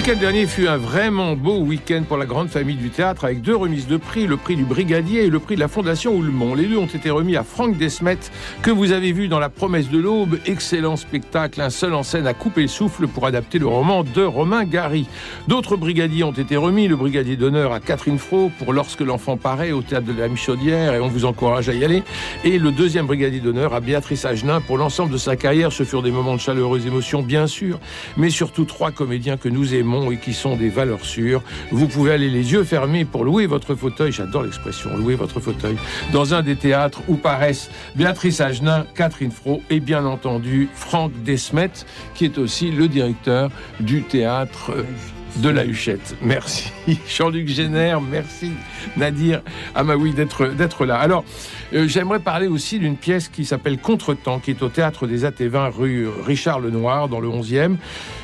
Week-end dernier fut un vraiment beau week-end pour la grande famille du théâtre avec deux remises de prix, le prix du Brigadier et le prix de la Fondation Houlmont. Les deux ont été remis à Franck Desmet, que vous avez vu dans La promesse de l'aube. Excellent spectacle, un seul en scène à couper le souffle pour adapter le roman de Romain Gary. D'autres brigadiers ont été remis, le brigadier d'honneur à Catherine Fro pour Lorsque l'enfant paraît au théâtre de la Michaudière et on vous encourage à y aller. Et le deuxième brigadier d'honneur à Béatrice Agenin pour l'ensemble de sa carrière. Ce furent des moments de chaleureuse émotion, bien sûr, mais surtout trois comédiens que nous aimons et qui sont des valeurs sûres. Vous pouvez aller les yeux fermés pour louer votre fauteuil, j'adore l'expression, louer votre fauteuil, dans un des théâtres où paraissent Béatrice Agenin, Catherine Fro et bien entendu Franck Desmet, qui est aussi le directeur du théâtre de la Huchette. Merci Jean-Luc Génère, merci Nadir Amaoui d'être là. Alors, euh, j'aimerais parler aussi d'une pièce qui s'appelle Contretemps, qui est au théâtre des Atévins rue Richard Lenoir dans le 11e.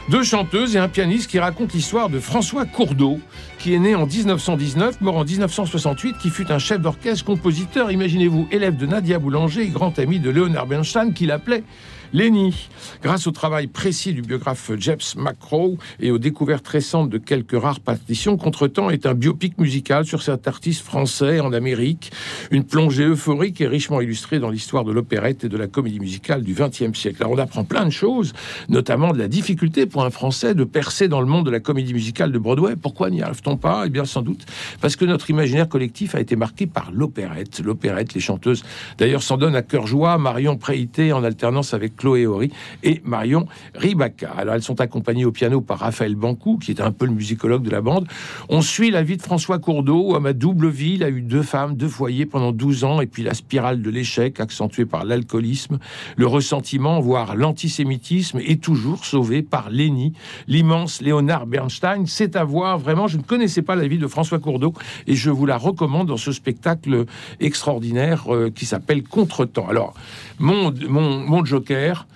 Deux chanteuses et un pianiste qui racontent l'histoire de François Courdeau, qui est né en 1919, mort en 1968, qui fut un chef d'orchestre, compositeur, imaginez-vous, élève de Nadia Boulanger et grand ami de Leonard Bernstein, qui l'appelait Lenny. Grâce au travail précis du biographe Jeps McCrow et aux découvertes récentes de quelques rares partitions, Contretemps est un biopic musical sur cet artiste français en Amérique, une plongée euphorique et richement illustrée dans l'histoire de l'opérette et de la comédie musicale du XXe siècle. Alors on apprend plein de choses, notamment de la difficulté pour un Français de percer dans le monde de la comédie musicale de Broadway. Pourquoi n'y arrive-t-on pas Eh bien sans doute parce que notre imaginaire collectif a été marqué par l'opérette. L'opérette, les chanteuses d'ailleurs s'en donnent à cœur joie. Marion Préité en alternance avec Chloé Horry et Marion Ribaca. Alors elles sont accompagnées au piano par Raphaël Bancou, qui est un peu le musicologue de la bande. On suit la vie de François Courdeau, homme à double vie. Il a eu deux femmes, deux foyers pendant 12 ans, et puis la spirale de l'échec, accentuée par l'alcoolisme, le ressentiment, voire l'antisémitisme, est toujours sauvé par Léni, l'immense Léonard Bernstein. C'est à voir, vraiment, je ne connaissais pas la vie de François Courdeau, et je vous la recommande dans ce spectacle extraordinaire euh, qui s'appelle Contretemps. Alors, mon, mon, mon joker,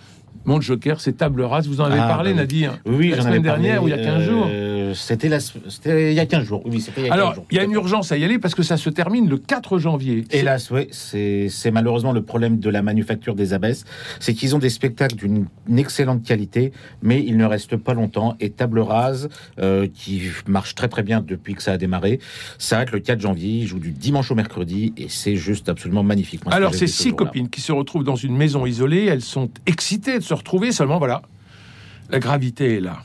mon joker, c'est Table Rase. Vous en avez Ah, parlé, bah oui. Nadir Oui, la semaine dernière ou il y a 15 jours. euh, C'était il y a 15 jours. Oui, il y a 15 Alors, il y a une urgence à y aller parce que ça se termine le 4 janvier. Hélas, oui, c'est malheureusement le problème de la manufacture des abbesses, c'est qu'ils ont des spectacles d'une excellente qualité, mais ils ne restent pas longtemps. Et Table Rase, euh, qui marche très très bien depuis que ça a démarré, s'arrête le 4 janvier, il joue du dimanche au mercredi, et c'est juste absolument magnifique. Moi, Alors, c'est ce six copines qui se retrouvent dans une maison isolée. Elles sont excitées de se retrouver. Seulement, voilà, la gravité est là.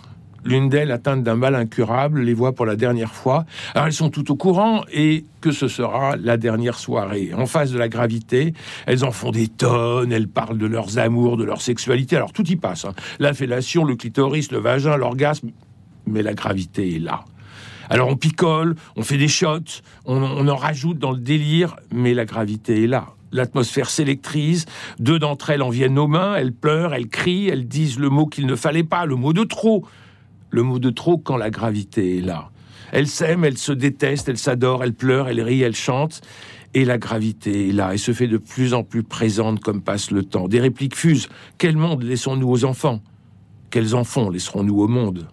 L'une d'elles, atteinte d'un mal incurable, les voit pour la dernière fois. Alors, elles sont toutes au courant et que ce sera la dernière soirée. En face de la gravité, elles en font des tonnes, elles parlent de leurs amours, de leur sexualité. Alors, tout y passe. hein. La fellation, le clitoris, le vagin, l'orgasme. Mais la gravité est là. Alors on picole, on fait des shots, on en rajoute dans le délire, mais la gravité est là. L'atmosphère s'électrise, deux d'entre elles en viennent aux mains, elles pleurent, elles crient, elles disent le mot qu'il ne fallait pas, le mot de trop. Le mot de trop quand la gravité est là. Elles s'aiment, elles se détestent, elles s'adorent, elles pleurent, elles rient, elles chantent. Et la gravité est là et se fait de plus en plus présente comme passe le temps. Des répliques fusent. Quel monde laissons-nous aux enfants? Quels enfants laisserons-nous au monde?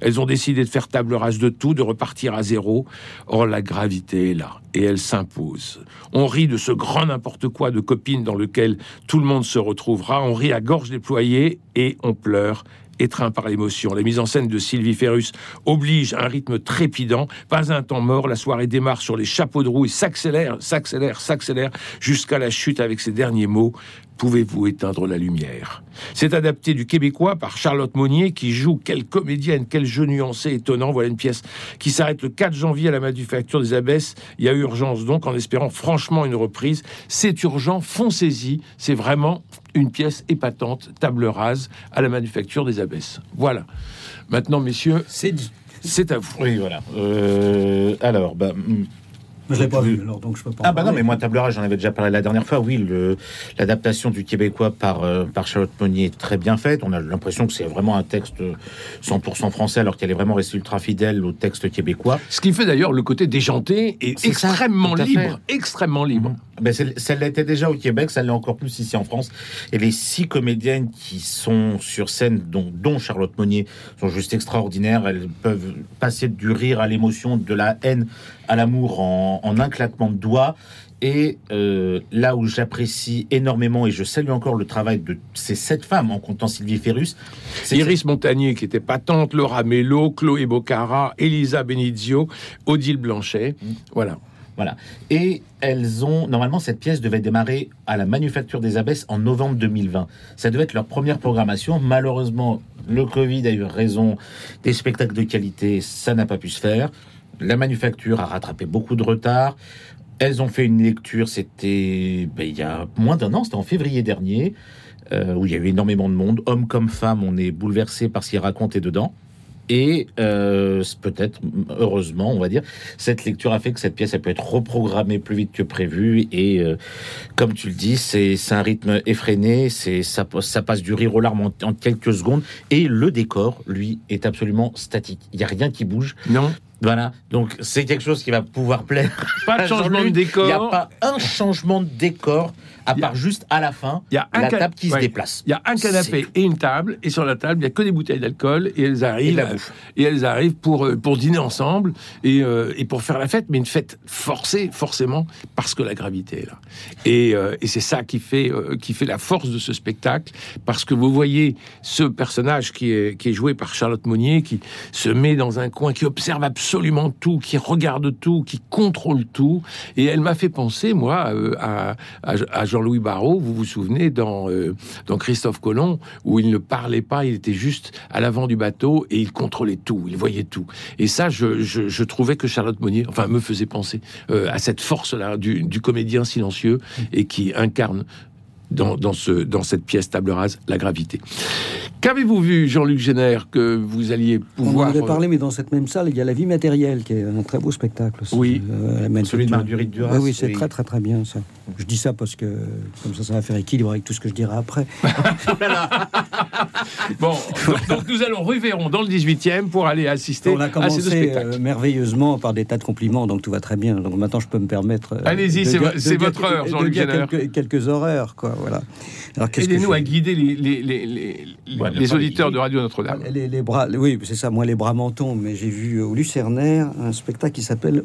Elles ont décidé de faire table rase de tout, de repartir à zéro. Or, la gravité est là et elle s'impose. On rit de ce grand n'importe quoi de copines dans lequel tout le monde se retrouvera. On rit à gorge déployée et on pleure étreint par l'émotion. La mise en scène de Sylvie Ferrus oblige un rythme trépidant. Pas un temps mort. La soirée démarre sur les chapeaux de roue et s'accélère, s'accélère, s'accélère jusqu'à la chute avec ces derniers mots. Pouvez-vous éteindre la lumière? C'est adapté du québécois par Charlotte Monnier qui joue quelle comédienne, quel jeu nuancé, étonnant. Voilà une pièce qui s'arrête le 4 janvier à la Manufacture des Abbesses. Il y a urgence donc en espérant franchement une reprise. C'est urgent, foncez-y. C'est vraiment une pièce épatante, table rase à la Manufacture des Abbesses. Voilà. Maintenant, messieurs, C'est dit. c'est à vous. Oui, voilà. Euh, alors, bah, hum, Je l'ai pas vu, alors donc je peux pas. Ah bah non, mais moi, Table Rase, j'en avais déjà parlé la dernière fois. Oui, l'adaptation du québécois par, euh, par Charlotte Monnier est très bien faite. On a l'impression que c'est vraiment un texte 100% français, alors qu'elle est vraiment restée ultra fidèle au texte québécois. Ce qui fait d'ailleurs le côté déjanté et ça, extrêmement libre, extrêmement libre. Ben, c'est- ça l'était déjà au Québec, ça l'est encore plus ici en France. Et les six comédiennes qui sont sur scène, dont, dont Charlotte Monnier, sont juste extraordinaires. Elles peuvent passer du rire à l'émotion, de la haine à l'amour en, en un claquement de doigts. Et euh, là où j'apprécie énormément, et je salue encore le travail de ces sept femmes, en comptant Sylvie Ferrus, c'est Iris Montagnier, qui était patente, Laura Mello, Chloé Bocara, Elisa Benizio, Odile Blanchet. Mm. Voilà. Voilà. Et elles ont. Normalement, cette pièce devait démarrer à la Manufacture des Abbesses en novembre 2020. Ça devait être leur première programmation. Malheureusement, le Covid a eu raison des spectacles de qualité. Ça n'a pas pu se faire. La Manufacture a rattrapé beaucoup de retard. Elles ont fait une lecture, c'était ben, il y a moins d'un an, c'était en février dernier, euh, où il y a eu énormément de monde. Hommes comme femmes, on est bouleversé par ce qui est raconté dedans. Et euh, peut-être, heureusement, on va dire, cette lecture a fait que cette pièce elle peut être reprogrammée plus vite que prévu. Et euh, comme tu le dis, c'est un rythme effréné, c'est ça, ça passe du rire aux larmes en, en quelques secondes. Et le décor, lui, est absolument statique. Il n'y a rien qui bouge. Non Voilà, donc c'est quelque chose qui va pouvoir plaire. Pas de changement de décor. Il n'y a pas un changement de décor, à a- part juste à la fin, Il y a un la table qui ouais. se déplace. Il y a un canapé et une table, et sur la table, il n'y a que des bouteilles d'alcool, et elles Et arrivent, la et elles arrivent pour, euh, pour dîner ensemble, et, euh, et pour faire la fête, mais une fête forcée, forcément, parce que la gravité est là. Et, euh, et c'est ça qui fait, euh, qui fait la force de ce spectacle, parce que vous voyez ce personnage qui est, qui est joué par Charlotte Monnier, qui se met dans un coin, qui observe absolument tout, qui regarde tout, qui contrôle tout, et elle m'a fait penser, moi, à, à, à Jean-Louis Barrault, vous vous souvenez, dans, euh, dans Christophe Colomb, où il ne parlait pas, il était juste à l'avant du bateau et il contrôlait tout, il voyait tout. Et ça, je, je, trouvais que Charlotte Monnier, enfin, me faisait penser euh, à cette force-là du, du comédien silencieux et qui incarne dans, dans, ce, dans cette pièce table rase la gravité. Qu'avez-vous vu, Jean-Luc Génère, que vous alliez On en pouvoir... avait euh, parlé, mais dans cette même salle, il y a La vie matérielle, qui est un très beau spectacle aussi. Oui. Euh, la Celui de. Marguerite Duras. Oui, oui, c'est oui. très, très, très bien, ça. Je dis ça parce que, comme ça, ça va faire équilibre avec tout ce que je dirai après. Bon, donc, donc nous allons rue Véron dans le 18e pour aller assister On a à ces deux commencé spectacles. euh, merveilleusement par des tas de compliments, donc tout va très bien. Donc maintenant, je peux me permettre. euh, Allez-y, c'est votre heure, Jean-Luc Génère. quelques, quelques horreurs, quoi. Voilà. Alors, qu'est-ce que Aidez-nous je- à guider les, les, les, les- Ouais, les mais auditeurs de Radio Notre-Dame. Les, les bras, oui, c'est ça, moi les bras mentons, mais j'ai vu au Lucernaire un spectacle qui s'appelle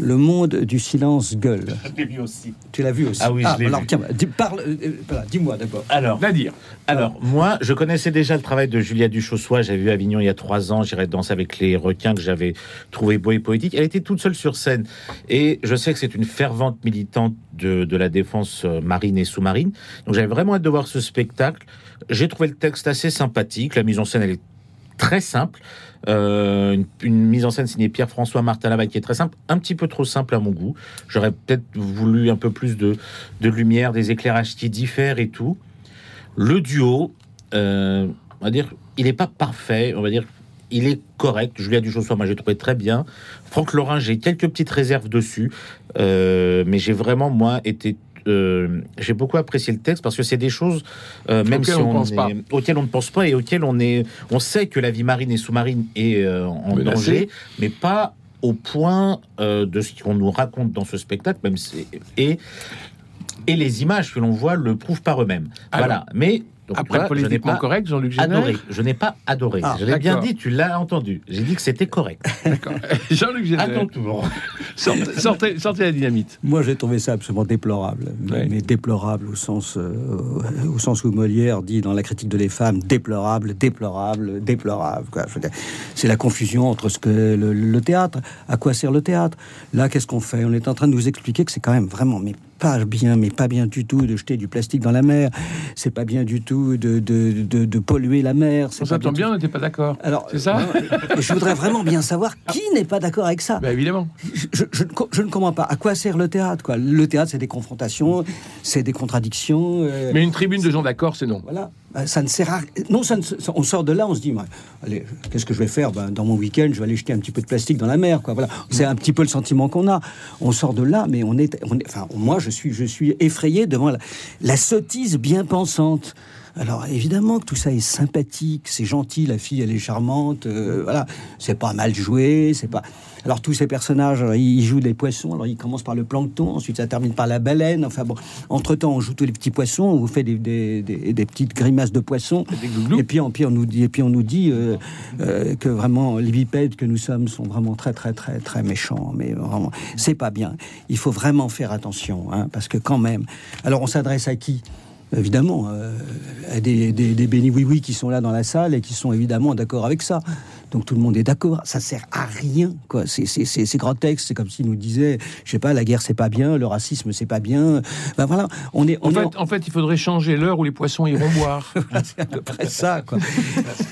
Le monde du silence gueule. Je l'ai vu aussi. Tu l'as vu aussi Ah oui, je l'ai alors vu. tiens, dis- parle, euh, voilà, dis-moi d'abord. Alors, Nadir, Alors, moi, je connaissais déjà le travail de Julia Duchossois. J'avais vu Avignon il y a trois ans. J'irais danser avec les requins que j'avais trouvé beau et poétique. Elle était toute seule sur scène. Et je sais que c'est une fervente militante de, de la défense euh, marine et sous-marine. Donc, j'avais vraiment hâte de voir ce spectacle. J'ai trouvé le texte assez sympathique. La mise en scène, elle est très simple. Euh, une, mise en scène signée Pierre-François Martin Lavalle qui est très simple, un petit peu trop simple à mon goût. J'aurais peut-être voulu un peu plus de, de lumière, des éclairages qui diffèrent et tout. Le duo, euh, on va dire, il n'est pas parfait, on va dire, il est correct. Julia Duchossois, moi j'ai trouvé très bien. Franck Laurin, j'ai quelques petites réserves dessus, euh, mais j'ai vraiment, moi, été. Euh, j'ai beaucoup apprécié le texte parce que c'est des choses, euh, même Auxquelles si on on, pense est- pas. auxquelles on ne pense pas et auxquelles on est, on sait que la vie marine et sous-marine est euh, en Menacée. danger, mais pas au point de ce qu'on nous raconte dans ce spectacle, même si, et et les images que l'on voit le prouvent par eux-mêmes. Voilà. Mais donc, après je n'ai politiquement pas correct, Jean-Luc adoré. Je n'ai pas adoré. Ah, je l'ai bien dit. Tu l'as entendu. J'ai dit que c'était correct. D'accord. Jean-Luc À Génère, ton tour. sortez, sortez, sortez la dynamite. Moi, j'ai trouvé ça absolument déplorable, mais, Ouais. mais déplorable au sens, euh, au sens où Molière dit dans la critique de les femmes déplorable, déplorable, déplorable. Je C'est la confusion entre ce que le, le théâtre, à quoi sert le théâtre. Là, qu'est-ce qu'on fait? On est en train de nous expliquer que c'est quand même vraiment, mais pas bien, mais pas bien du tout de jeter du plastique dans la mer. C'est pas bien du tout de, de, de, de polluer la mer. du bien, on n'était pas d'accord. Alors, C'est ça non, Je voudrais vraiment bien savoir qui n'est pas d'accord avec ça Ben, évidemment. je, je ne comprends pas. À quoi sert le théâtre quoi? Le théâtre, c'est des confrontations, c'est des contradictions. euh, Mais une tribune de gens d'accord, c'est non. Voilà. Ben, Ça ne sert à Non, ça ne on sort de là, on se dit, allez, qu'est-ce que je vais faire? Ben, Dans mon week-end, je vais aller jeter un petit peu de plastique dans la mer. Quoi. Voilà. C'est un petit peu le sentiment qu'on a. On sort de là, mais on est. On est enfin, moi, je suis, je suis effrayé devant la, la sottise bien pensante. Alors évidemment que tout ça est sympathique, c'est gentil, la fille elle est charmante, euh, voilà, c'est pas mal joué, c'est pas. Alors tous ces personnages, alors, ils jouent des poissons, alors ils commencent par le plancton, ensuite ça termine par la baleine, enfin bon, entre-temps on joue tous les petits poissons, on vous fait des, des- des- des petites grimaces de poissons, et puis, on, puis on nous dit, et puis on nous dit euh, euh, que vraiment les bipèdes que nous sommes sont vraiment très très très très méchants, mais vraiment c'est pas bien. Il faut vraiment faire attention, hein, parce que quand même. Alors on s'adresse à qui? Évidemment, euh, à des, des, des bénis oui oui qui sont là dans la salle et qui sont évidemment d'accord avec ça. Donc tout le monde est d'accord. Ça sert à rien, quoi. C'est c'est c'est comme s'ils nous disaient, je sais pas, la guerre c'est pas bien, le racisme c'est pas bien. Ben voilà, on est En est fait, en fait, il faudrait changer l'heure où les poissons iront boire. c'est à peu près ça, quoi.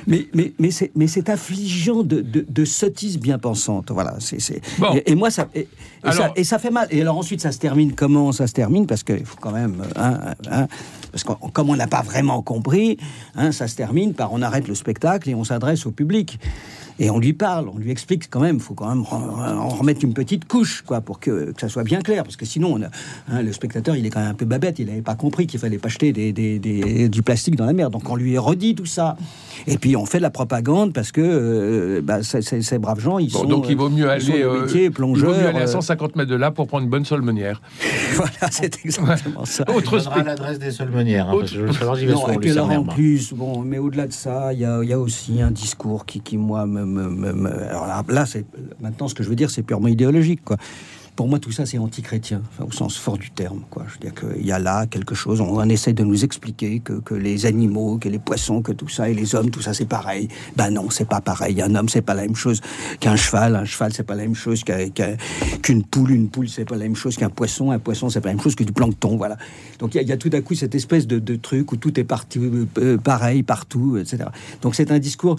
mais mais, mais c'est mais c'est affligeant de, de, de sottises bien pensantes. Voilà, c'est. Bon. Et, et moi ça et, et ça Alors- et ça fait mal. Et alors ensuite ça se termine comment? Ça se termine parce qu'il faut quand même hein, hein, parce que comme on n'a pas vraiment compris, hein, ça se termine par on arrête le spectacle et on s'adresse au public. Et on lui parle, on lui explique quand même, il faut quand même en remettre une petite couche, quoi, pour que, que ça soit bien clair. Parce que sinon, on a- hein, le spectateur, il est quand même un peu babette, il n'avait pas compris qu'il fallait pas jeter des, des- des- du plastique dans la mer. Donc on lui redit tout ça. Et puis on fait de la propagande parce que euh, bah, ces, braves gens, ils Bon, sont. donc il vaut mieux sont aller, euh, métier, il vaut mieux plongeurs. aller à euh, 150 mètres de là pour prendre une bonne solmenière. voilà, c'est exactement ça. Autre spectacle. l'adresse des solmenières. Hein, parce que je vais Non, et puis sa alors en plus, bon, mais au-delà de ça, il y a, il y a aussi un discours qui, qui moi, me, alors là, maintenant ce que je veux dire, c'est purement idéologique. Pour moi, tout ça, c'est anti-chrétien, enfin, au sens fort du terme, quoi. Je veux dire qu'il y a là quelque chose, on, essaie de nous expliquer que, les animaux, que les poissons, que tout ça, et les hommes, tout ça, c'est pareil. Ben non, c'est pas pareil. Un homme, c'est pas la même chose qu'un cheval. Un cheval, c'est pas la même chose qu'un- qu'un- qu'une poule. Une poule, c'est pas la même chose qu'un poisson. Un poisson, c'est pas la même chose que du plancton, voilà. Donc il y, a- tout à coup cette espèce de, de truc où tout est parti, euh, pareil partout, etc. Donc c'est un discours.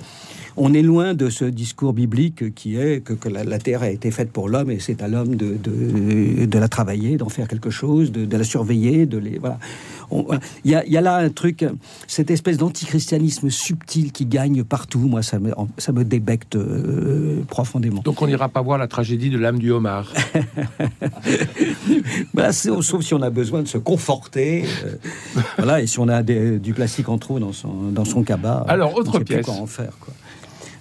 On est loin de ce discours biblique qui est que, que la, la terre a été faite pour l'homme et c'est à l'homme de, de, de la travailler, d'en faire quelque chose, de, de la surveiller, de les voilà. Il y, a, il y a là un truc, cette espèce d'antichristianisme subtil qui gagne partout. Moi, ça me, ça me débecte euh, profondément. Donc on n'ira pas voir la tragédie de l'âme du homard. Bah, sauf si on a besoin de se conforter. euh, voilà, et si on a des- du plastique en trop dans son, dans son cabas. Alors, autre plus pièce. quoi en faire, quoi.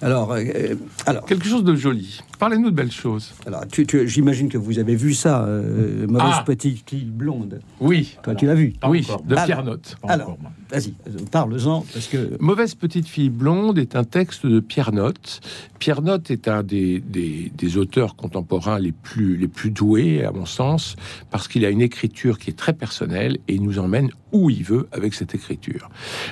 Alors, euh, alors, Quelque chose de joli. Parlez-nous de belles choses. alors tu- tu- j'imagine que vous avez vu ça, euh, Mauvaise Ah. petite fille blonde. Oui, Toi, tu l'as vu oui, encore. de. Pierre Note. Pas Alors, vas-y, parle-en, parce que... Mauvaise petite fille blonde est un texte de Pierre Note. Pierre Note est un des, des, des auteurs contemporains les plus, les plus doués, à mon sens, parce qu'il a une écriture qui est très personnelle et il nous emmène où il veut avec cette écriture.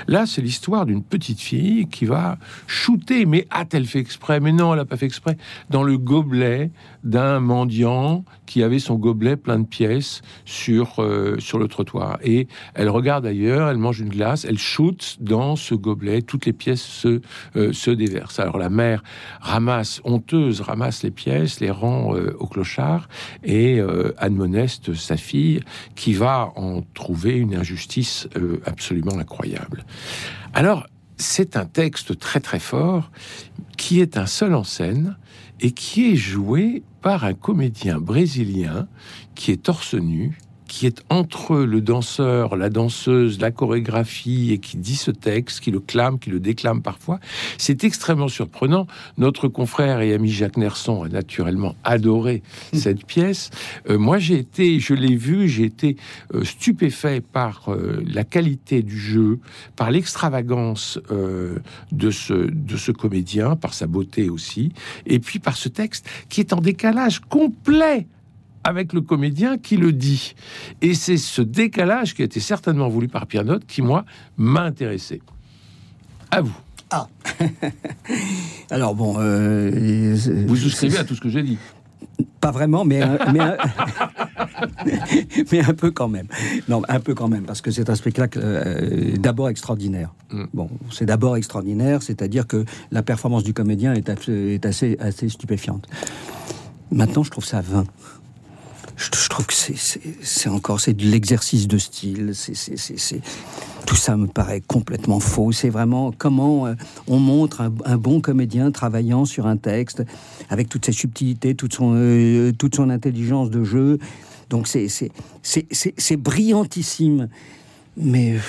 Là, c'est l'histoire d'une petite fille qui va shooter, mais a-t-elle fait exprès? Mais non, elle n'a pas fait exprès, dans le gobelet d'un mendiant qui avait son gobelet plein de pièces sur, euh, sur le trottoir. Et elle regarde ailleurs, elle mange une glace, elle shoot dans ce gobelet, toutes les pièces se, euh, se déversent. Alors la mère ramasse, honteuse, ramasse les pièces, les rend euh, au clochard et admoneste sa fille qui va en trouver une injustice absolument incroyable. Alors, c'est un texte très très fort qui est un seul en scène et qui est joué par un comédien brésilien qui est torse nu, qui est entre le danseur, la danseuse, la chorégraphie et qui dit ce texte, qui le clame, qui le déclame parfois. C'est extrêmement surprenant. Notre confrère et ami Jacques Nerson a naturellement adoré cette pièce. Euh, moi, j'ai été, je l'ai vu, j'ai été euh, stupéfait par euh, la qualité du jeu, par l'extravagance de, ce, de ce comédien, par sa beauté aussi, et puis par ce texte qui est en décalage complet avec le comédien qui le dit. Et c'est ce décalage qui a été certainement voulu par Pierre Note qui, moi, m'a intéressé. À vous. Alors bon, euh, Vous souscrivez à tout ce que j'ai dit. Pas vraiment, mais un, mais, un, mais un peu quand même. Non, un peu quand même, parce que c'est un spectacle euh, d'abord extraordinaire. Mm. Bon, c'est d'abord extraordinaire, c'est-à-dire que la performance du comédien est, abs- est assez, assez stupéfiante. Maintenant, je trouve ça vain. Je, trouve que c'est- encore c'est de l'exercice de style. C'est tout ça me paraît complètement faux. C'est vraiment comment euh, on montre un, bon comédien travaillant sur un texte avec toutes ses subtilités, toute son, euh, toute son intelligence de jeu. Donc c'est brillantissime. Mais euh,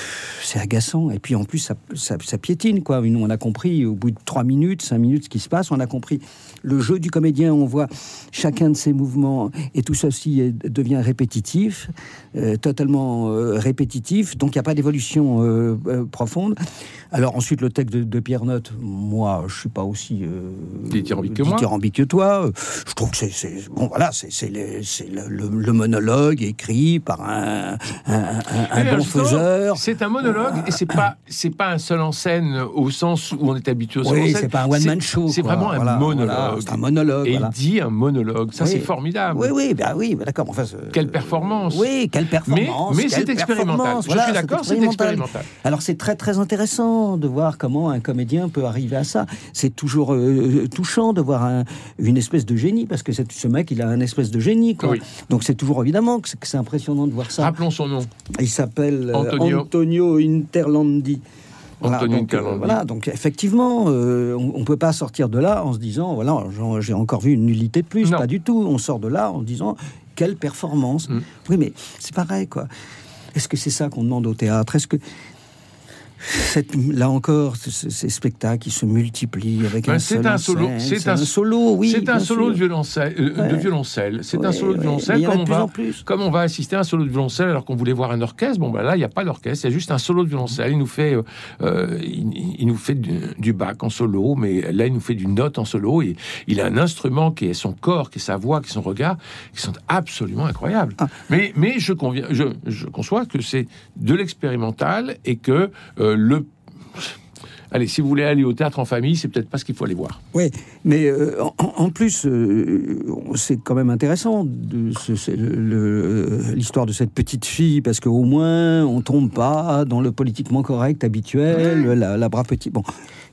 c'est agaçant. Et puis en plus, ça, ça, ça piétine, quoi. Nous, on a compris au bout de trois minutes, cinq minutes, ce qui se passe. On a compris le jeu du comédien. On voit chacun de ses mouvements et tout ceci est- devient répétitif, euh, totalement euh, répétitif. Donc il n'y a pas d'évolution euh, profonde. Alors ensuite, le texte de, de Pierre Note, moi, je suis pas aussi Dithyrambique que moi. dithyrambique que toi. Je trouve que c'est bon, voilà, c'est le, le- monologue écrit par un, un, un- un Et bon justement, C'est un monologue et c'est pas c'est pas un seul en scène au sens où on est habitué au seul en Oui, scène. c'est pas un one man show. C'est vraiment un monologue. voilà, c'est un monologue. Et voilà. il dit un monologue. Ça Oui. c'est formidable. Oui, oui, bah oui, bah d'accord. Enfin, Quelle performance. Oui, quelle performance. mais c'est expérimental. Je suis d'accord, c'est expérimental. Alors c'est très très intéressant de voir comment un comédien peut arriver à ça. C'est toujours euh, touchant de voir un- une espèce de génie parce que ce mec il a un espèce de génie. Quoi. Oui. Donc c'est toujours évidemment que c'est- que c'est impressionnant de voir ça. Rappelons son nom. Il s'appelle euh, Antonio. Antonio. Interlandi. Antonio donc, euh, voilà, donc effectivement, euh, on ne peut pas sortir de là en se disant, voilà, j'ai encore vu une nullité de plus. Non. Pas du tout. On sort de là en disant, quelle performance. Mm. Oui, mais c'est pareil, quoi. Est-ce que c'est ça qu'on demande au théâtre? Est-ce que cette- là encore, ces spectacles qui se multiplient avec Ben, un seul un solo, c'est un- solo, oui. c'est un solo sûr. de violoncelle. euh, de violoncelle. C'est un Ouais, solo de violoncelle. Comme de on, plus va, en plus. comme on va assister à un solo de violoncelle alors qu'on voulait voir un orchestre, bon ben là il n'y a pas d'orchestre, il y a juste un solo de violoncelle. Il nous fait, euh, euh, il, il nous fait du, du bac en solo, mais là il nous fait du note en solo. Et il a un instrument qui est son corps, qui est sa voix, qui est son regard, qui sont absolument incroyables. Ah. Mais, mais je, conviens, je, je conçois que c'est de l'expérimental et que euh, le Allez, si vous voulez aller au théâtre en famille, c'est peut-être pas ce qu'il faut aller voir. Oui, mais euh, en, en plus, euh, c'est quand même intéressant l'histoire de cette petite fille, parce qu'au moins, on tombe pas dans le politiquement correct habituel, la, la brave petite. Bon,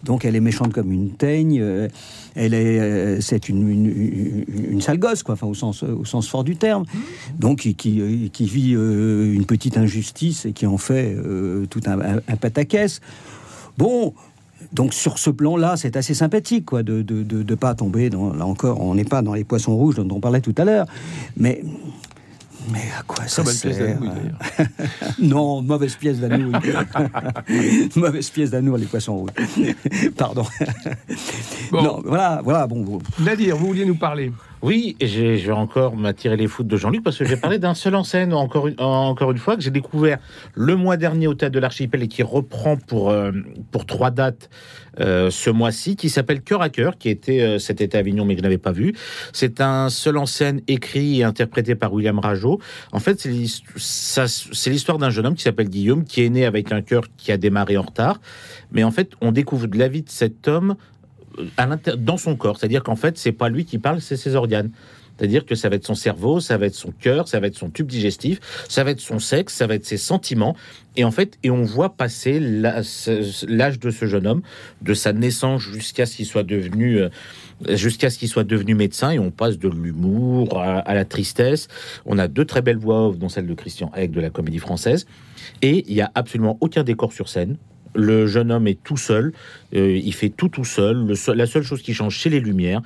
donc elle est méchante comme une teigne. euh, elle est, euh, c'est une, une, sale gosse, quoi, enfin au sens, au sens fort du terme. Donc qui, qui, vit euh, une petite injustice et qui en fait euh, tout un, un, un pataquès. Bon, donc sur ce plan-là, c'est assez sympathique, quoi, de de pas tomber dans. Là encore, on n'est pas dans les poissons rouges dont on parlait tout à l'heure, mais. Mais à quoi ça Très bonne pièce d'ailleurs. Non, mauvaise pièce d'anouilh. mauvaise pièce d'anouilh, les poissons rouges. Pardon. Bon. Non, voilà, voilà, bon. Nadir, vous vouliez nous parler Oui, et je vais encore m'attirer les foudres de Jean-Luc parce que j'ai parlé d'un seul en scène, encore une, fois, que j'ai découvert le mois dernier au Théâtre de l'Archipel et qui reprend pour, euh, pour trois dates euh, ce mois-ci, qui s'appelle Cœur à Cœur, qui était euh, cet été à Avignon mais que je n'avais pas vu. C'est un seul en scène écrit et interprété par William Rajot. En fait, c'est l'histoire d'un jeune homme qui s'appelle Guillaume, qui est né avec un cœur qui a démarré en retard. Mais en fait, on découvre de la vie de cet homme à dans son corps. C'est-à-dire qu'en fait, c'est pas lui qui parle, c'est ses organes. C'est-à-dire que ça va être son cerveau, ça va être son cœur, ça va être son tube digestif, ça va être son sexe, ça va être ses sentiments. Et en fait, et on voit passer l'âge de ce jeune homme, de sa naissance jusqu'à ce qu'il soit devenu, euh, jusqu'à ce qu'il soit devenu médecin. Et on passe de l'humour à, la tristesse. On a deux très belles voix off, dont celle de Christian Egg de la Comédie Française. Et il y a absolument aucun décor sur scène. Le jeune homme est tout seul, euh, il fait tout tout seul. La seule chose qui change, c'est les lumières.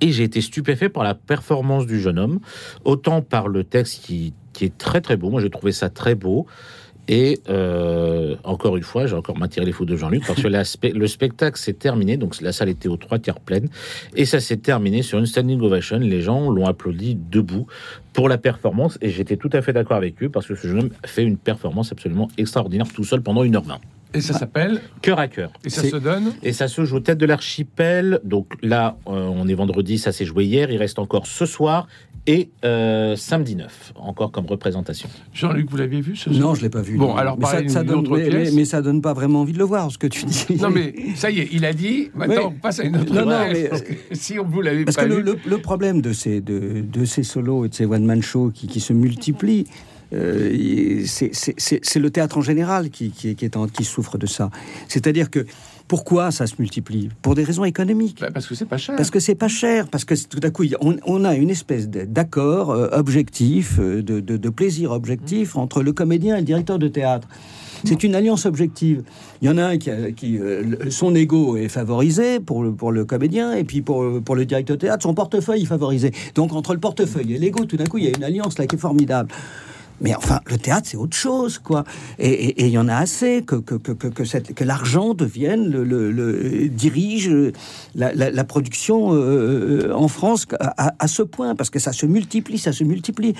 Et j'ai été stupéfait par la performance du jeune homme, autant par le texte qui, est très très beau. Moi, j'ai trouvé ça très beau. Et euh, encore une fois, j'ai encore m'attiré les foudres de Jean-Luc parce que le spectacle s'est terminé. Donc la salle était aux trois tiers pleine et ça s'est terminé sur une standing ovation. Les gens l'ont applaudi debout pour la performance et j'étais tout à fait d'accord avec eux parce que ce jeune homme fait une performance absolument extraordinaire tout seul pendant 1h20. Et ça s'appelle Cœur à cœur. Et ça se donne et ça se joue tête de l'archipel. Donc là, euh, on est vendredi, ça s'est joué hier. Il reste encore ce soir et euh, samedi 9, encore comme représentation. Jean-Luc, vous l'aviez vu ce Non, je l'ai pas vu. Bon, non. alors mais ça, ça donne, autre mais, mais- mais ça donne pas vraiment envie de le voir, ce que tu dis. Non, mais ça y est, il a dit. Maintenant, Oui. on passe à une autre Non, non, mais- parce que si on vous Parce pas que le, vu, le- le problème de ces, de, de ces solos et de ces one-man shows qui, qui se multiplient, euh, c'est le théâtre en général qui, qui, qui est en- qui souffre de ça. C'est-à-dire que pourquoi ça se multiplie? Pour des raisons économiques. bah, parce que c'est pas cher. Parce que c'est pas cher, parce que tout à coup, on, on a une espèce d'accord euh, objectif, euh, de, de- de plaisir objectif entre le comédien et le directeur de théâtre. C'est une alliance objective. Il y en a un qui, a- qui, le- son ego est favorisé pour le, pour le comédien, et puis pour, pour le directeur de théâtre, son portefeuille est favorisé. Donc entre le portefeuille et l'ego, tout d'un coup, il y a une alliance là qui est formidable. Mais enfin, le théâtre, c'est autre chose, quoi. Et il y en a assez que, que, que, que, cette- que l'argent devienne, le, le- le- dirige la, la- la production euh, en France à, ce point, parce que ça se multiplie, ça se multiplie.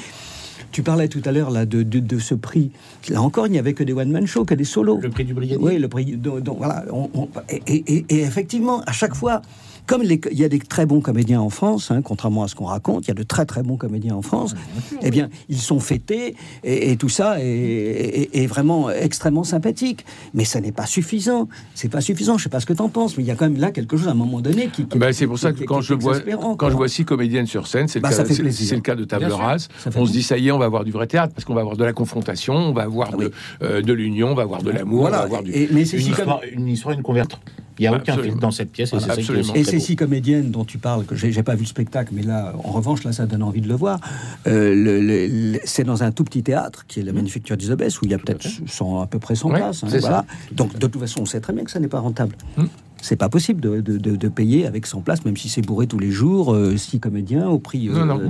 Tu parlais tout à l'heure là de, de, de ce prix. Là encore, il n'y avait que des one-man shows, que des solos. Le prix du brigadier Oui, le prix. Donc, donc, voilà. on- on- et, et- et effectivement, à chaque fois, comme les- il y a des très bons comédiens en France, hein, contrairement à ce qu'on raconte, il y a de très très bons comédiens en France. eh bien, ils sont fêtés et, et tout ça est, est- est vraiment extrêmement sympathique. Mais ça n'est pas suffisant. C'est pas suffisant. Je sais pas ce que tu en penses, mais il y a quand même là quelque chose à un moment donné qui. qui- Ben, c'est pour ça que qui- quand qui je vois quand quoi. je vois six comédiennes sur scène, c'est le, Bah, cas- le cas de Table. Rase. On se dit ça y est, on va avoir du vrai théâtre parce qu'on va avoir de la confrontation, on va avoir Ah oui. euh, de l'union, on va avoir de l'amour, Voilà. on va avoir du. Et- mais c'est Une histoire, une histoire, une convertre. Il n'y a aucun Absolument. film dans cette pièce et c'est ça ces six comédiennes dont tu parles, que j'ai pas vu le spectacle, mais là, en revanche, là, ça donne envie de le voir. Euh, c'est dans un tout petit théâtre, qui est la Manufacture d'Isabès, où il y a peut-être 100 à peu près 100 Ouais, places. hein, voilà. Donc, de toute façon, on sait très bien que ça n'est pas rentable. Hmm. C'est pas possible de, de- de- de payer avec 100 places, même si c'est bourré tous les jours, euh, six comédiens au prix, Non, non.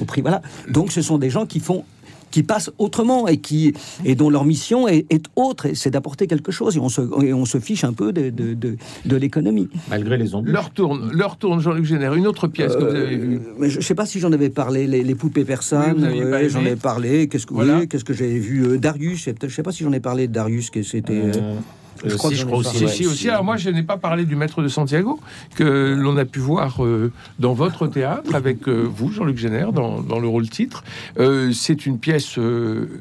au prix, voilà. Donc, ce sont des gens qui font qui passent autrement et qui et dont leur mission est, est autre, c'est d'apporter quelque chose et on se et on se fiche un peu de de, de, de l'économie. Malgré les embûches. Leur tourne, leur tourne Jean-Luc Génère, une autre pièce que vous avez vue. Euh, mais je ne sais pas si j'en avais parlé, les, les poupées persanes, Oui, vous j'en ai parlé. Qu'est-ce que, Voilà. oui, qu'est-ce que j'avais vu euh, Darius, je ne sais pas si j'en ai parlé de Darius, que c'était. euh, Euh, je euh, crois si, je crois aussi. Si, aussi. Alors moi, je n'ai pas parlé du Maître de Santiago que l'on a pu voir euh, dans votre théâtre avec euh, vous, Jean-Luc Génère, dans, dans le rôle titre. Euh, c'est une pièce,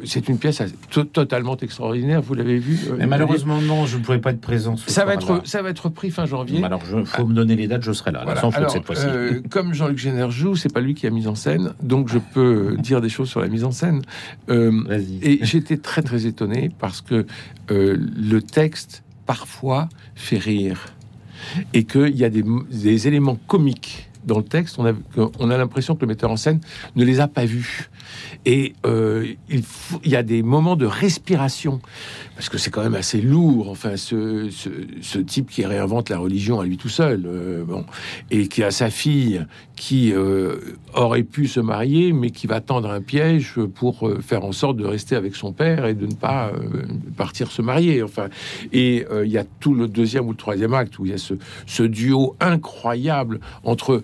c'est une pièce to- totalement extraordinaire. Vous l'avez vu Mais malheureusement, non, je ne pourrais pas être présent. ça va être, ça va être pris fin janvier. Alors, il faut me donner les dates, je serai là, là, Voilà. sans faute Alors, cette fois-ci. comme Jean-Luc Génère joue, c'est pas lui qui a mis en scène, donc je peux dire des choses sur la mise en scène. Et j'étais très très étonné parce que le texte parfois fait rire. Et qu'il y a des, éléments comiques dans le texte. On a, on a l'impression que le metteur en scène ne les a pas vus. Et euh, il, y a des moments de respiration parce que c'est quand même assez lourd. Enfin, ce, ce, type qui réinvente la religion à lui tout seul, euh, bon, et qui a sa fille qui euh, aurait pu se marier, mais qui va tendre un piège pour faire en sorte de rester avec son père et de ne pas partir se marier. Enfin, et il y a tout le deuxième ou le troisième acte où il y a ce duo incroyable entre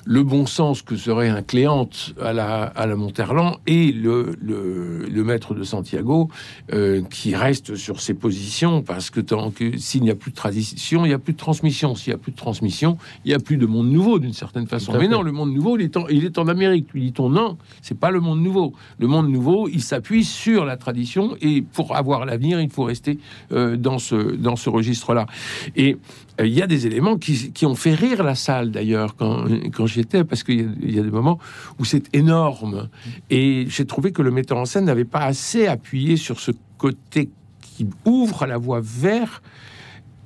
le bon sens que serait un Cléante à la, à la Monterland et le, le, le maître de Santiago euh, qui reste sur ses positions parce que tant que s'il n'y a plus de tradition, il n'y a plus de transmission. S'il n'y a plus de transmission, il n'y a plus de monde nouveau d'une certaine façon. Mais non, le monde nouveau, il est en, il est en Amérique. Lui dit-on non, c'est pas le monde nouveau. Le monde nouveau, il s'appuie sur la tradition et pour avoir l'avenir, il faut rester euh, dans ce dans ce registre-là. Et euh, il y a des éléments qui, qui ont fait rire la salle d'ailleurs quand, quand parce qu'il y, y a des moments où c'est énorme. Et j'ai trouvé que le metteur en scène n'avait pas assez appuyé sur ce côté qui ouvre la voie vers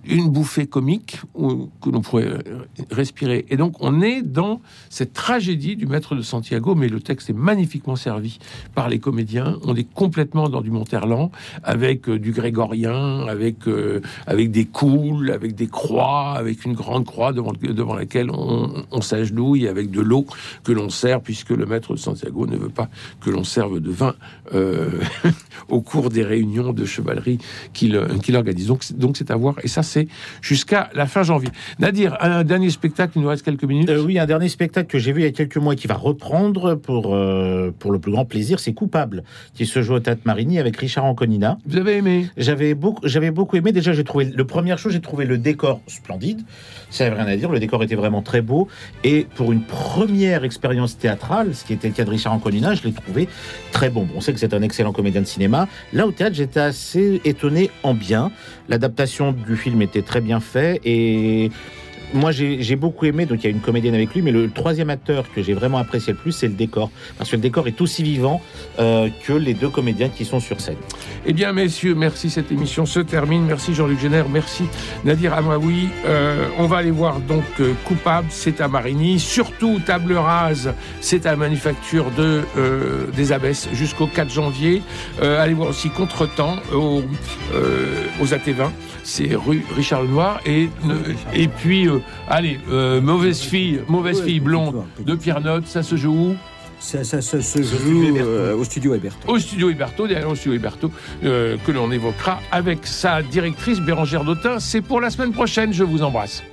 une bouffée comique où- que l'on pourrait euh, respirer. Et donc on est dans cette tragédie du maître de Santiago, mais le texte est magnifiquement servi par les comédiens. On est complètement dans du Monterland, avec euh, du grégorien, avec, euh, avec des coules, avec des croix, avec une grande croix devant, devant laquelle on, s'agenouille, avec de l'eau que l'on sert, puisque le maître de Santiago ne veut pas que l'on serve de vin au cours des réunions de chevalerie qu'il qu'il organise. Donc c'est à voir. Et ça, c'est jusqu'à la fin janvier. Nadir, un dernier spectacle, il nous reste quelques minutes. Euh, oui, un dernier spectacle que j'ai vu il y a quelques mois et qui va reprendre pour, euh, pour le plus grand plaisir, c'est Coupable, qui se joue au Théâtre Marigny avec Richard Anconina. Vous avez aimé? J'avais beaucoup, j'avais beaucoup aimé. Déjà, j'ai trouvé le première chose, j'ai trouvé le décor splendide. Ça n'avait rien à dire. Le décor était vraiment très beau. Et pour une première expérience théâtrale, ce qui était le cas de Richard Anconina, je l'ai trouvé très bon. On sait que c'est un excellent comédien de cinéma. Là, au théâtre, j'étais assez étonné en bien. L'adaptation du film était très bien faite et moi, j'ai beaucoup aimé, donc il y a une comédienne avec lui, mais le troisième acteur que j'ai vraiment apprécié le plus, c'est le décor. Parce que le décor est aussi vivant euh, que les deux comédiens qui sont sur scène. Eh bien, messieurs, merci. Cette émission se termine. Merci Jean-Luc Génère. Merci Nadir Amaoui. Euh, on va aller voir donc euh, Coupable, c'est à Marigny. Surtout Table Rase, c'est à Manufacture de, des Abbesses jusqu'au 4 janvier. Allez voir aussi Contretemps au, aux AT20. C'est rue Richard Lenoir. Et, et puis, allez, euh, Mauvaise fille, Mauvaise fille blonde de Pierre Note. Ça se joue où? Ça, ça- ça se joue euh, au studio Héberto. au studio Héberto, derrière au studio Héberto, euh, que l'on évoquera avec sa directrice Bérangère Dautin. C'est pour la semaine prochaine. Je vous embrasse.